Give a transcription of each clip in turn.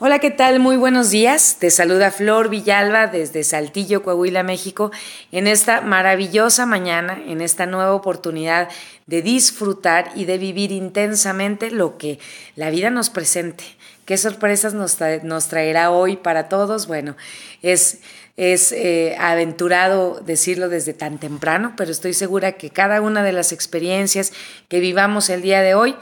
Hola, ¿qué tal? Muy buenos días. Te saluda Flor Villalba desde Saltillo, Coahuila, México, en esta maravillosa mañana, en esta nueva oportunidad de disfrutar y de vivir intensamente lo que la vida nos presente. ¿Qué sorpresas nos, traerá hoy para todos? Bueno, es, es eh, aventurado decirlo desde tan temprano, pero estoy segura que cada una de las experiencias que vivamos el día de hoy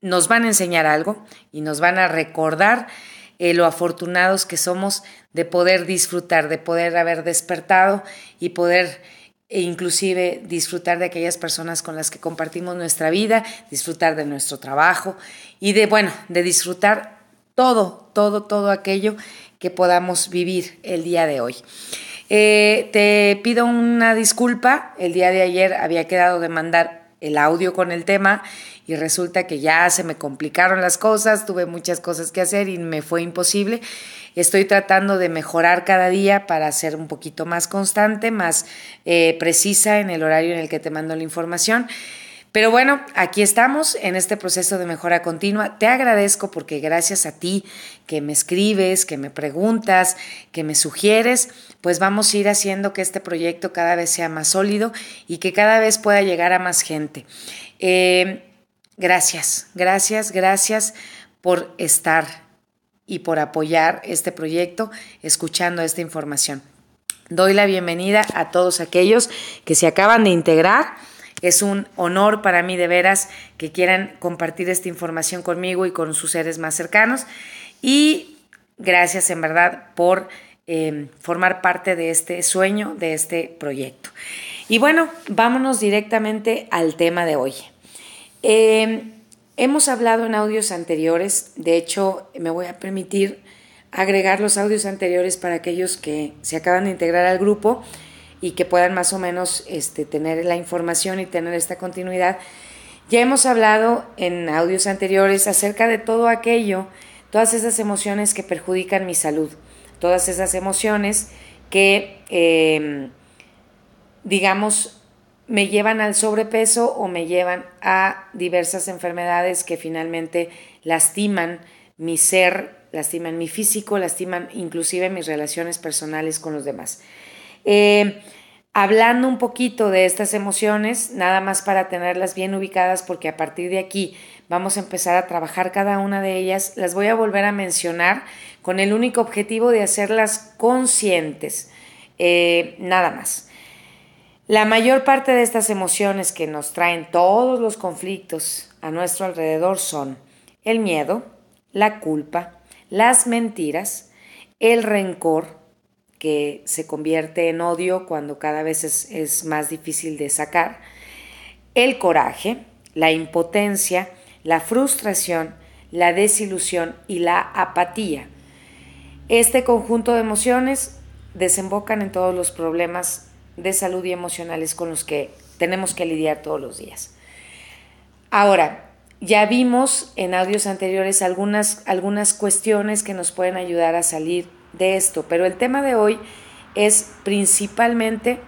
nos van a enseñar algo y nos van a recordar eh, lo afortunados que somos de poder disfrutar, de poder haber despertado y poder e inclusive disfrutar de aquellas personas con las que compartimos nuestra vida, disfrutar de nuestro trabajo y de, bueno, de disfrutar todo, todo, todo aquello que podamos vivir el día de hoy. Eh, te pido una disculpa, el día de ayer había quedado de mandar el audio con el tema y resulta que ya se me complicaron las cosas, tuve muchas cosas que hacer y me fue imposible. Estoy tratando de mejorar cada día para ser un poquito más constante, más eh, precisa en el horario en el que te mando la información. Pero bueno, aquí estamos en este proceso de mejora continua. Te agradezco porque gracias a ti que me escribes, que me preguntas, que me sugieres, pues vamos a ir haciendo que este proyecto cada vez sea más sólido y que cada vez pueda llegar a más gente. Eh, Gracias, gracias, gracias por estar y por apoyar este proyecto, escuchando esta información. Doy la bienvenida a todos aquellos que se acaban de integrar. Es un honor para mí de veras que quieran compartir esta información conmigo y con sus seres más cercanos. Y gracias en verdad por eh, formar parte de este sueño, de este proyecto. Y bueno, vámonos directamente al tema de hoy. Em, hemos hablado en audios anteriores, de hecho me voy a permitir agregar los audios anteriores para aquellos que se acaban de integrar al grupo y que puedan más o menos este, tener la información y tener esta continuidad. Ya hemos hablado en audios anteriores acerca de todo aquello, todas esas emociones que perjudican mi salud, todas esas emociones que, em, digamos, me llevan al sobrepeso o me llevan a diversas enfermedades que finalmente lastiman mi ser, lastiman mi físico, lastiman inclusive mis relaciones personales con los demás. Eh, hablando un poquito de estas emociones, nada más para tenerlas bien ubicadas, porque a partir de aquí vamos a empezar a trabajar cada una de ellas, las voy a volver a mencionar con el único objetivo de hacerlas conscientes, eh, nada más. La mayor parte de estas emociones que nos traen todos los conflictos a nuestro alrededor son el miedo, la culpa, las mentiras, el rencor, que se convierte en odio cuando cada vez es, más difícil de sacar, el coraje, la impotencia, la frustración, la desilusión y la apatía. Este conjunto de emociones desembocan en todos los problemas de salud y emocionales con los que tenemos que lidiar todos los días. Ahora, ya vimos en audios anteriores algunas, algunas cuestiones que nos pueden ayudar a salir de esto, pero el tema de hoy es principalmente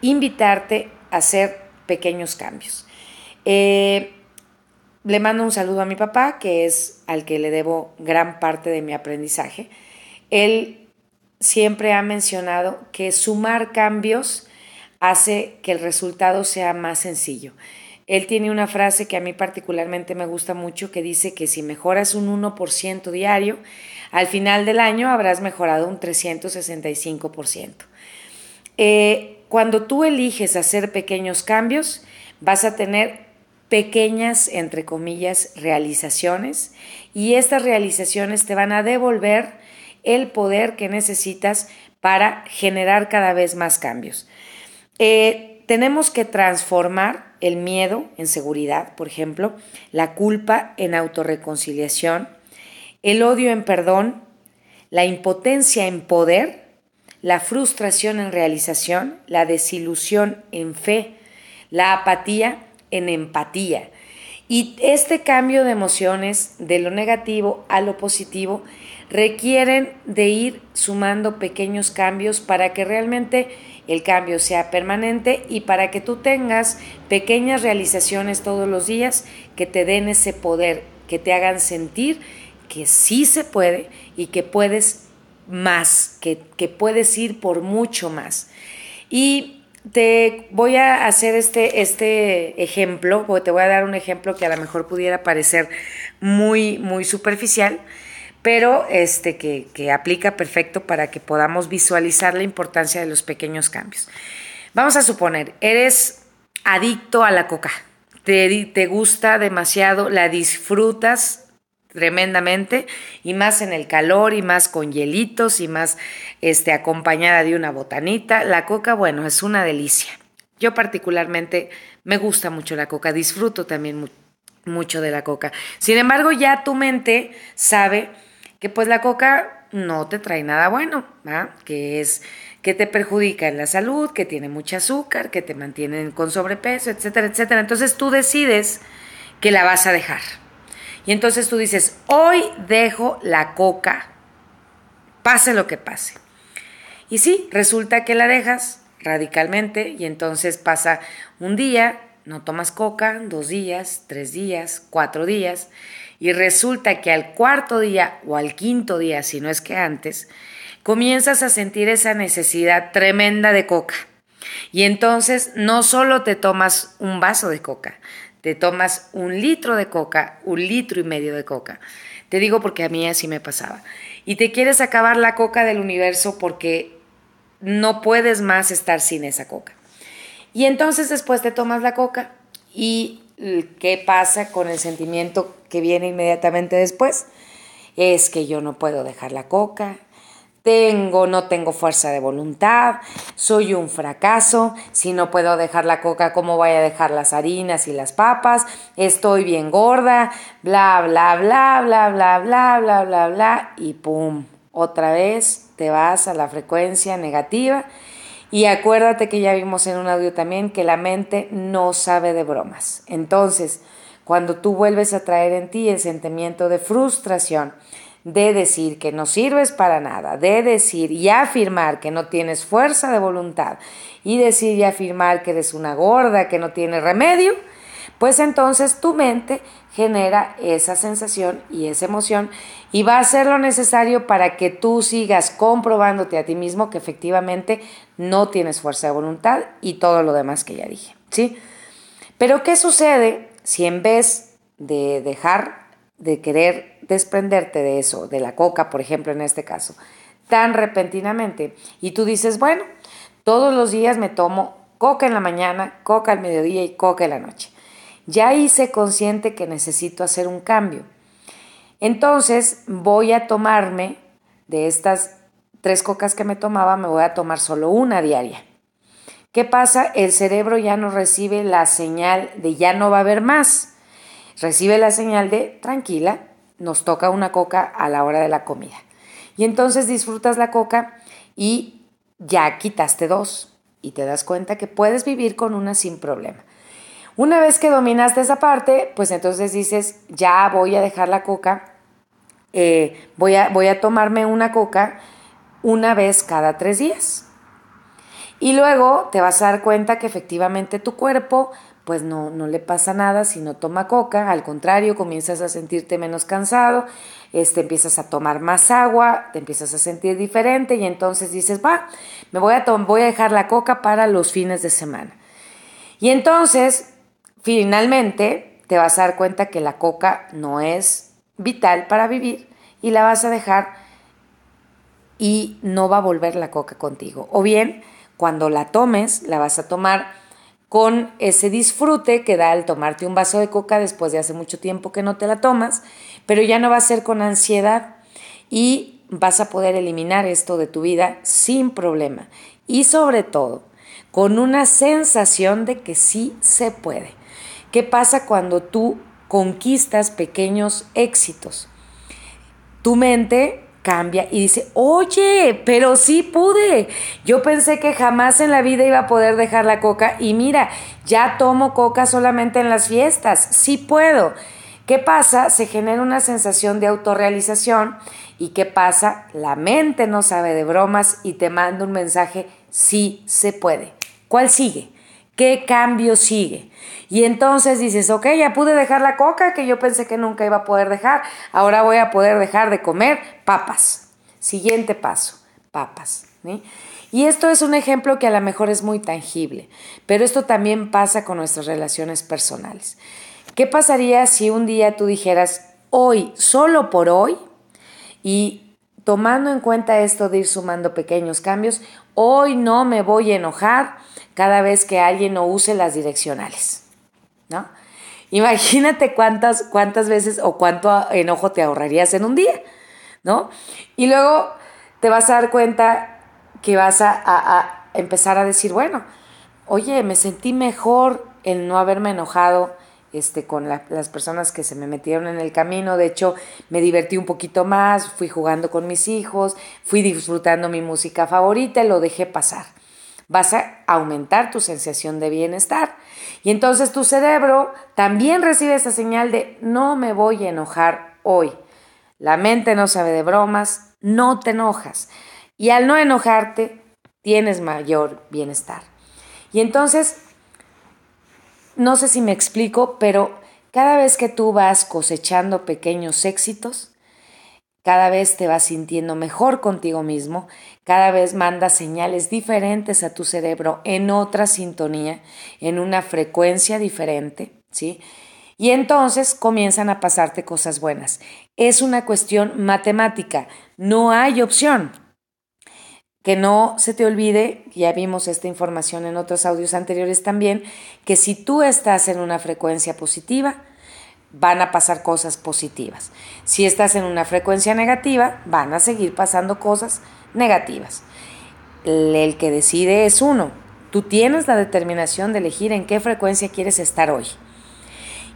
invitarte a hacer pequeños cambios. Eh, le mando un saludo a mi papá, que es al que le debo gran parte de mi aprendizaje. Él siempre ha mencionado que sumar cambios hace que el resultado sea más sencillo. Él tiene una frase que a mí particularmente me gusta mucho que dice que si mejoras un 1% diario, al final del año habrás mejorado un 365%. Eh, cuando tú eliges hacer pequeños cambios, vas a tener pequeñas, entre comillas, realizaciones y estas realizaciones te van a devolver el poder que necesitas para generar cada vez más cambios. Eh, tenemos que transformar el miedo en seguridad, por ejemplo, la culpa en autorreconciliación, el odio en perdón, la impotencia en poder, la frustración en realización, la desilusión en fe, la apatía en empatía. Y este cambio de emociones de lo negativo a lo positivo requieren de ir sumando pequeños cambios para que realmente el cambio sea permanente y para que tú tengas pequeñas realizaciones todos los días que te den ese poder, que te hagan sentir que sí se puede y que puedes más, que, que puedes ir por mucho más. Y te voy a hacer este, este ejemplo, o te voy a dar un ejemplo que a lo mejor pudiera parecer muy, muy superficial, pero este, que, que aplica perfecto para que podamos visualizar la importancia de los pequeños cambios. Vamos a suponer, eres adicto a la coca, te, te gusta demasiado, la disfrutas tremendamente y más en el calor y más con hielitos y más este acompañada de una botanita. La coca, bueno, es una delicia. Yo particularmente me gusta mucho la coca, disfruto también mucho de la coca. Sin embargo, ya tu mente sabe que pues la coca no te trae nada bueno, que es que te perjudica en la salud, que tiene mucho azúcar, que te mantienen con sobrepeso, etcétera, etcétera. Entonces tú decides que la vas a dejar. Y entonces tú dices, hoy dejo la coca, pase lo que pase. Y sí, resulta que la dejas radicalmente y entonces pasa un día, no tomas coca, dos días, tres días, cuatro días, y resulta que al cuarto día o al quinto día, si no es que antes, comienzas a sentir esa necesidad tremenda de coca. Y entonces no solo te tomas un vaso de coca, te tomas un litro de coca, un litro y medio de coca. Te digo porque a mí así me pasaba. Y te quieres acabar la coca del universo porque no puedes más estar sin esa coca. Y entonces después te tomas la coca y ¿qué pasa con el sentimiento que viene inmediatamente después? Es que yo no puedo dejar la coca, tengo, no tengo fuerza de voluntad, soy un fracaso, si no puedo dejar la coca, ¿cómo voy a dejar las harinas y las papas? Estoy bien gorda, bla, bla, bla, bla, bla, bla, bla, bla, bla, y pum, otra vez te vas a la frecuencia negativa. Y acuérdate que ya vimos en un audio también que la mente no sabe de bromas. Entonces, cuando tú vuelves a traer en ti el sentimiento de frustración, de decir que no sirves para nada, de decir y afirmar que no tienes fuerza de voluntad y decir y afirmar que eres una gorda, que no tiene remedio, pues entonces tu mente genera esa sensación y esa emoción y va a hacer lo necesario para que tú sigas comprobándote a ti mismo que efectivamente no tienes fuerza de voluntad y todo lo demás que ya dije, ¿sí? Pero ¿qué sucede si en vez de dejar de querer desprenderte de eso, de la coca, por ejemplo, en este caso, tan repentinamente. Y tú dices, bueno, todos los días me tomo coca en la mañana, coca al mediodía y coca en la noche. Ya hice consciente que necesito hacer un cambio. Entonces voy a tomarme de estas tres cocas que me tomaba, me voy a tomar solo una diaria. ¿Qué pasa? El cerebro ya no recibe la señal de ya no va a haber más. Recibe la señal de tranquila, nos toca una coca a la hora de la comida. Y entonces disfrutas la coca y ya quitaste dos y te das cuenta que puedes vivir con una sin problema. Una vez que dominaste esa parte, pues entonces dices, ya voy a dejar la coca, eh, voy, a, voy a tomarme una coca una vez cada tres días. Y luego te vas a dar cuenta que efectivamente tu cuerpo pues no, no le pasa nada si no toma coca, al contrario, comienzas a sentirte menos cansado, este, empiezas a tomar más agua, te empiezas a sentir diferente y entonces dices, va, me voy a, voy a dejar la coca para los fines de semana. Y entonces, finalmente, te vas a dar cuenta que la coca no es vital para vivir y la vas a dejar y no va a volver la coca contigo. O bien, cuando la tomes, la vas a tomar con ese disfrute que da al tomarte un vaso de coca después de hace mucho tiempo que no te la tomas, pero ya no va a ser con ansiedad y vas a poder eliminar esto de tu vida sin problema y sobre todo con una sensación de que sí se puede. ¿Qué pasa cuando tú conquistas pequeños éxitos? Tu mente cambia y dice, oye, pero sí pude. Yo pensé que jamás en la vida iba a poder dejar la coca y mira, ya tomo coca solamente en las fiestas, sí puedo. ¿Qué pasa? Se genera una sensación de autorrealización y ¿qué pasa? La mente no sabe de bromas y te manda un mensaje, sí se puede. ¿Cuál sigue? ¿Qué cambio sigue? Y entonces dices, ok, ya pude dejar la coca que yo pensé que nunca iba a poder dejar. Ahora voy a poder dejar de comer papas. Siguiente paso, papas. Y esto es un ejemplo que a lo mejor es muy tangible, pero esto también pasa con nuestras relaciones personales. ¿Qué pasaría si un día tú dijeras, hoy, solo por hoy, y tomando en cuenta esto de ir sumando pequeños cambios, hoy no me voy a enojar cada vez que alguien no use las direccionales? ¿no? Imagínate cuántas, cuántas veces o cuánto enojo te ahorrarías en un día, ¿no? Y luego te vas a dar cuenta que vas a, empezar a decir, bueno, oye, me sentí mejor en no haberme enojado este, con las personas que se me metieron en el camino. De hecho, me divertí un poquito más, fui jugando con mis hijos, fui disfrutando mi música favorita y lo dejé pasar vas a aumentar tu sensación de bienestar. Y entonces tu cerebro también recibe esa señal de no me voy a enojar hoy. La mente no sabe de bromas, no te enojas. Y al no enojarte, tienes mayor bienestar. Y entonces, no sé si me explico, pero cada vez que tú vas cosechando pequeños éxitos, cada vez te vas sintiendo mejor contigo mismo, cada vez mandas señales diferentes a tu cerebro en otra sintonía, en una frecuencia diferente, ¿sí? Y entonces comienzan a pasarte cosas buenas. Es una cuestión matemática, no hay opción. Que no se te olvide, ya vimos esta información en otros audios anteriores también, que si tú estás en una frecuencia positiva, van a pasar cosas positivas. Si estás en una frecuencia negativa, van a seguir pasando cosas negativas. El que decide es uno. Tú tienes la determinación de elegir en qué frecuencia quieres estar hoy.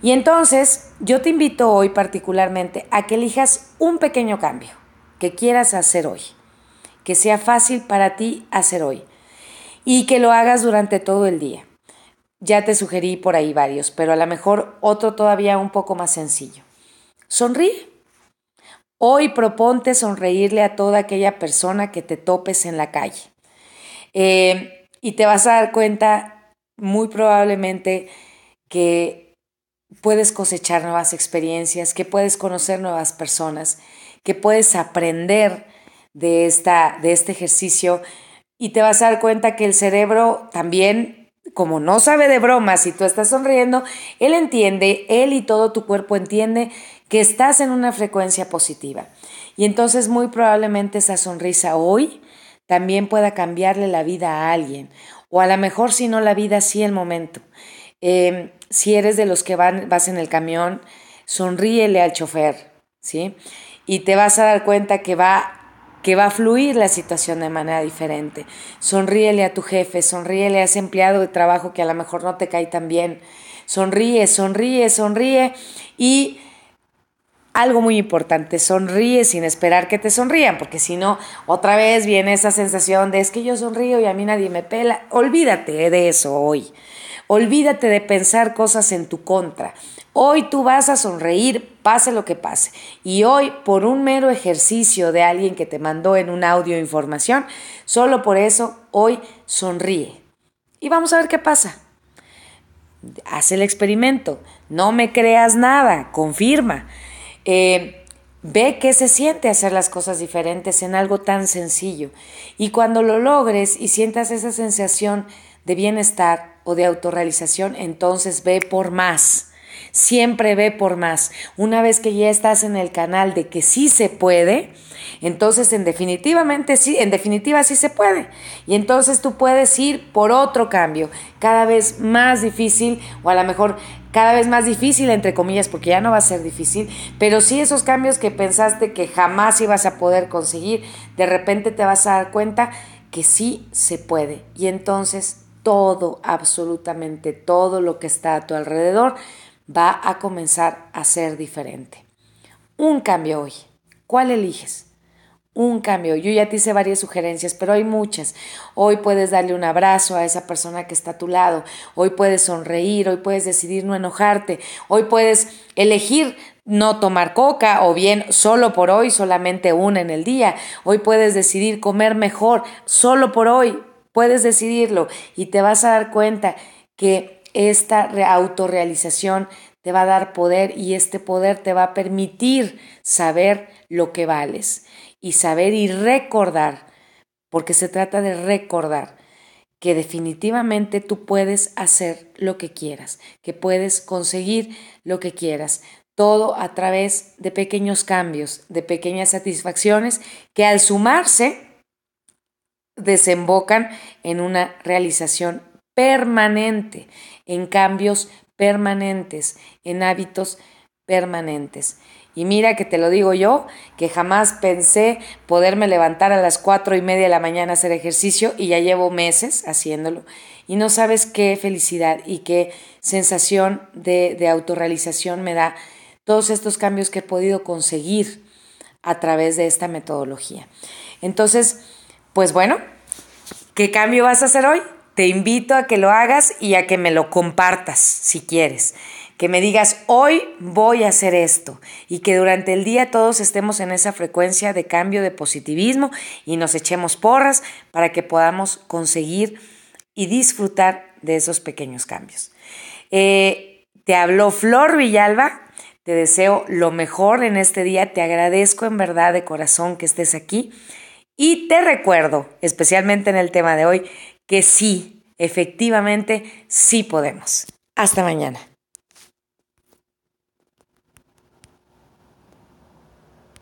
Y entonces yo te invito hoy particularmente a que elijas un pequeño cambio que quieras hacer hoy, que sea fácil para ti hacer hoy y que lo hagas durante todo el día. Ya te sugerí por ahí varios, pero a lo mejor otro todavía un poco más sencillo. Sonríe. Hoy proponte sonreírle a toda aquella persona que te topes en la calle. Eh, y te vas a dar cuenta muy probablemente que puedes cosechar nuevas experiencias, que puedes conocer nuevas personas, que puedes aprender de, esta, de este ejercicio y te vas a dar cuenta que el cerebro también como no sabe de bromas y tú estás sonriendo, él entiende, él y todo tu cuerpo entiende que estás en una frecuencia positiva. Y entonces muy probablemente esa sonrisa hoy también pueda cambiarle la vida a alguien. O a lo mejor si no la vida, sí el momento. Em, si eres de los que van, vas en el camión, sonríele al chofer, ¿sí? Y te vas a dar cuenta que va que va a fluir la situación de manera diferente. Sonríele a tu jefe, sonríele a ese empleado de trabajo que a lo mejor no te cae tan bien. Sonríe, sonríe, sonríe y algo muy importante, sonríe sin esperar que te sonrían, porque si no, otra vez viene esa sensación de es que yo sonrío y a mí nadie me pela. Olvídate de eso hoy. Olvídate de pensar cosas en tu contra. Hoy tú vas a sonreír, pase lo que pase. Y hoy, por un mero ejercicio de alguien que te mandó en un audio información, solo por eso, hoy sonríe. Y vamos a ver qué pasa. Haz el experimento. No me creas nada, confirma. Eh, ve qué se siente hacer las cosas diferentes en algo tan sencillo. Y cuando lo logres y sientas esa sensación de bienestar o de autorrealización, entonces ve por más. Siempre ve por más. Una vez que ya estás en el canal de que sí se puede, entonces en definitivamente sí, en definitiva sí se puede. Y entonces tú puedes ir por otro cambio, cada vez más difícil o a lo mejor cada vez más difícil entre comillas porque ya no va a ser difícil, pero sí esos cambios que pensaste que jamás ibas a poder conseguir, de repente te vas a dar cuenta que sí se puede. Y entonces todo, absolutamente todo lo que está a tu alrededor va a comenzar a ser diferente. Un cambio hoy. ¿Cuál eliges? Un cambio. Yo ya te hice varias sugerencias, pero hay muchas. Hoy puedes darle un abrazo a esa persona que está a tu lado. Hoy puedes sonreír. Hoy puedes decidir no enojarte. Hoy puedes elegir no tomar coca o bien solo por hoy, solamente una en el día. Hoy puedes decidir comer mejor, solo por hoy. Puedes decidirlo y te vas a dar cuenta que esta autorrealización te va a dar poder y este poder te va a permitir saber lo que vales y saber y recordar, porque se trata de recordar que definitivamente tú puedes hacer lo que quieras, que puedes conseguir lo que quieras, todo a través de pequeños cambios, de pequeñas satisfacciones que al sumarse desembocan en una realización permanente, en cambios permanentes, en hábitos permanentes. Y mira que te lo digo yo, que jamás pensé poderme levantar a las cuatro y media de la mañana a hacer ejercicio y ya llevo meses haciéndolo. Y no sabes qué felicidad y qué sensación de, de autorrealización me da todos estos cambios que he podido conseguir a través de esta metodología. Entonces, pues bueno, ¿qué cambio vas a hacer hoy? Te invito a que lo hagas y a que me lo compartas si quieres. Que me digas, hoy voy a hacer esto y que durante el día todos estemos en esa frecuencia de cambio, de positivismo y nos echemos porras para que podamos conseguir y disfrutar de esos pequeños cambios. Eh, te habló Flor Villalba, te deseo lo mejor en este día, te agradezco en verdad de corazón que estés aquí y te recuerdo, especialmente en el tema de hoy, que sí, efectivamente, sí podemos. Hasta mañana.